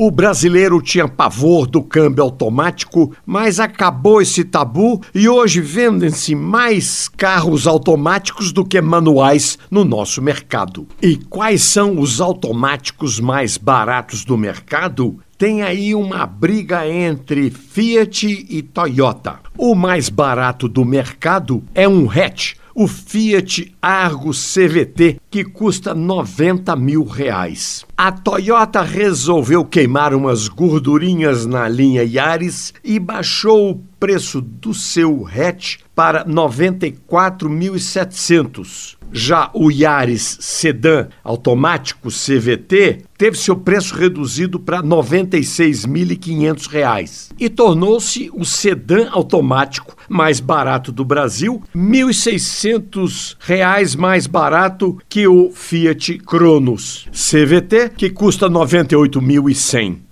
O brasileiro tinha pavor do câmbio automático, mas acabou esse tabu e hoje vendem-se mais carros automáticos do que manuais no nosso mercado. E quais são os automáticos mais baratos do mercado? Tem aí uma briga entre Fiat e Toyota. O mais barato do mercado é um hatch o Fiat Argo CVT, que custa 90 mil reais. A Toyota resolveu queimar umas gordurinhas na linha Yaris e baixou o preço do seu hatch para 94.700. Já o Yaris Sedan automático CVT teve seu preço reduzido para R$ 96.500 e tornou-se o sedã automático mais barato do Brasil, R$ 1.600 mais barato que o Fiat Cronos CVT, que custa R$ 98.100.